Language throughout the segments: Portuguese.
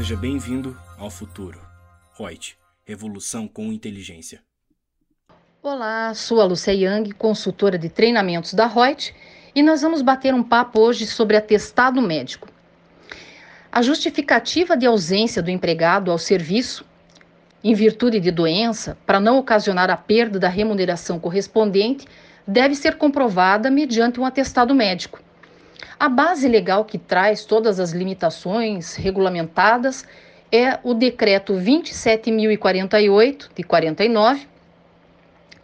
Seja bem-vindo ao futuro. Reut, revolução com inteligência. Olá, sou a Lucia Yang, consultora de treinamentos da Reut, e nós vamos bater um papo hoje sobre atestado médico. A justificativa de ausência do empregado ao serviço, em virtude de doença, para não ocasionar a perda da remuneração correspondente, deve ser comprovada mediante um atestado médico. A base legal que traz todas as limitações regulamentadas é o decreto 27048 de 49,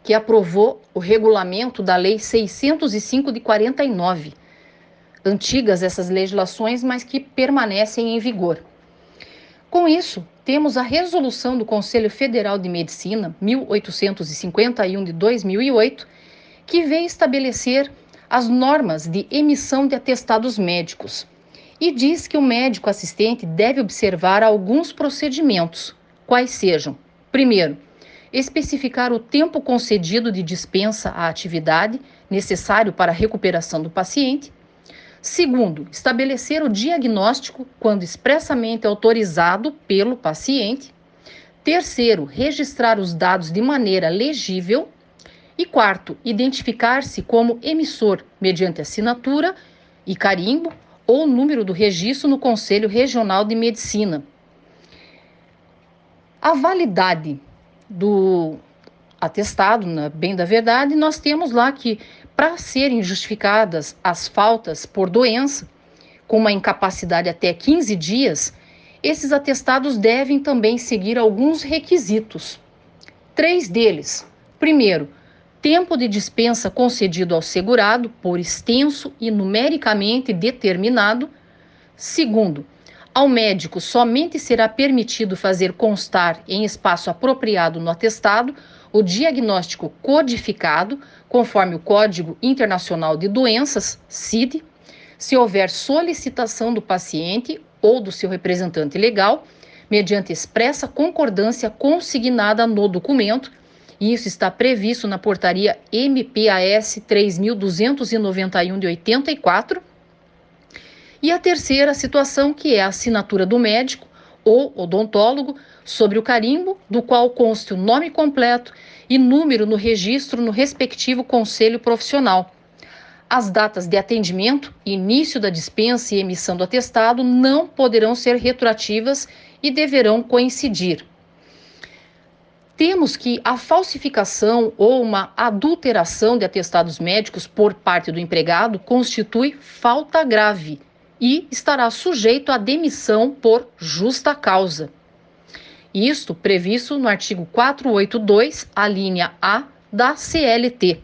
que aprovou o regulamento da lei 605 de 49. Antigas essas legislações, mas que permanecem em vigor. Com isso, temos a resolução do Conselho Federal de Medicina 1851 de 2008, que vem estabelecer as normas de emissão de atestados médicos e diz que o médico assistente deve observar alguns procedimentos, quais sejam: primeiro, especificar o tempo concedido de dispensa à atividade necessário para a recuperação do paciente. Segundo, estabelecer o diagnóstico quando expressamente autorizado pelo paciente. Terceiro, registrar os dados de maneira legível e quarto, identificar-se como emissor mediante assinatura e carimbo ou número do registro no Conselho Regional de Medicina. A validade do atestado, na bem da verdade, nós temos lá que para serem justificadas as faltas por doença, com uma incapacidade até 15 dias, esses atestados devem também seguir alguns requisitos. Três deles. Primeiro, tempo de dispensa concedido ao segurado por extenso e numericamente determinado. Segundo, ao médico somente será permitido fazer constar em espaço apropriado no atestado o diagnóstico codificado, conforme o Código Internacional de Doenças, CID, se houver solicitação do paciente ou do seu representante legal, mediante expressa concordância consignada no documento isso está previsto na portaria MPAS 3291 de 84. E a terceira situação, que é a assinatura do médico ou odontólogo sobre o carimbo, do qual conste o nome completo e número no registro no respectivo conselho profissional. As datas de atendimento, início da dispensa e emissão do atestado não poderão ser retroativas e deverão coincidir temos que a falsificação ou uma adulteração de atestados médicos por parte do empregado constitui falta grave e estará sujeito à demissão por justa causa. Isto previsto no artigo 482, a linha A da CLT.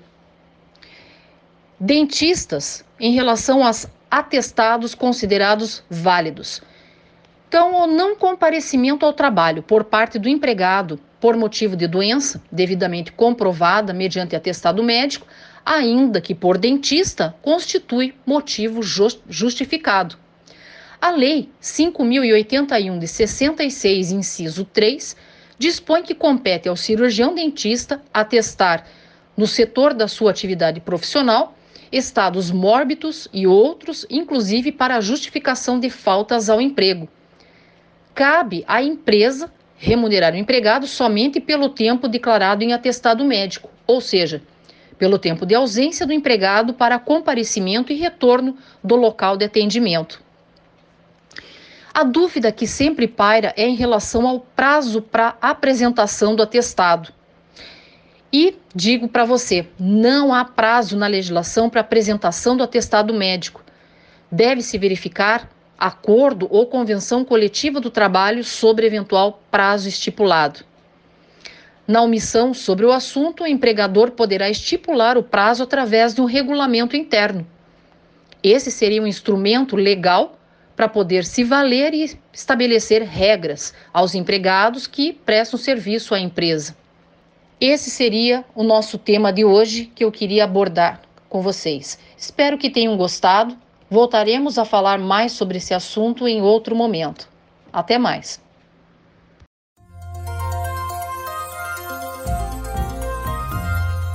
Dentistas, em relação aos atestados considerados válidos. Então, o não comparecimento ao trabalho por parte do empregado por motivo de doença devidamente comprovada mediante atestado médico, ainda que por dentista, constitui motivo justificado. A Lei 5.081 de 66, inciso 3, dispõe que compete ao cirurgião dentista atestar, no setor da sua atividade profissional, estados mórbidos e outros, inclusive para justificação de faltas ao emprego. Cabe à empresa remunerar o empregado somente pelo tempo declarado em atestado médico, ou seja, pelo tempo de ausência do empregado para comparecimento e retorno do local de atendimento. A dúvida que sempre paira é em relação ao prazo para apresentação do atestado. E digo para você, não há prazo na legislação para apresentação do atestado médico. Deve-se verificar acordo ou convenção coletiva do trabalho sobre eventual prazo estipulado. Na omissão sobre o assunto, o empregador poderá estipular o prazo através de um regulamento interno. Esse seria um instrumento legal para poder se valer e estabelecer regras aos empregados que prestam serviço à empresa. Esse seria o nosso tema de hoje que eu queria abordar com vocês. Espero que tenham gostado. Voltaremos a falar mais sobre esse assunto em outro momento. Até mais!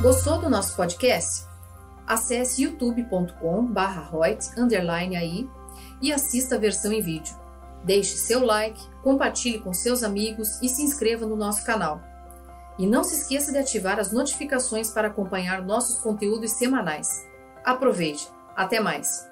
Gostou do nosso podcast? Acesse youtube.com barra aí e assista a versão em vídeo. Deixe seu like, compartilhe com seus amigos e se inscreva no nosso canal. E não se esqueça de ativar as notificações para acompanhar nossos conteúdos semanais. Aproveite! Até mais!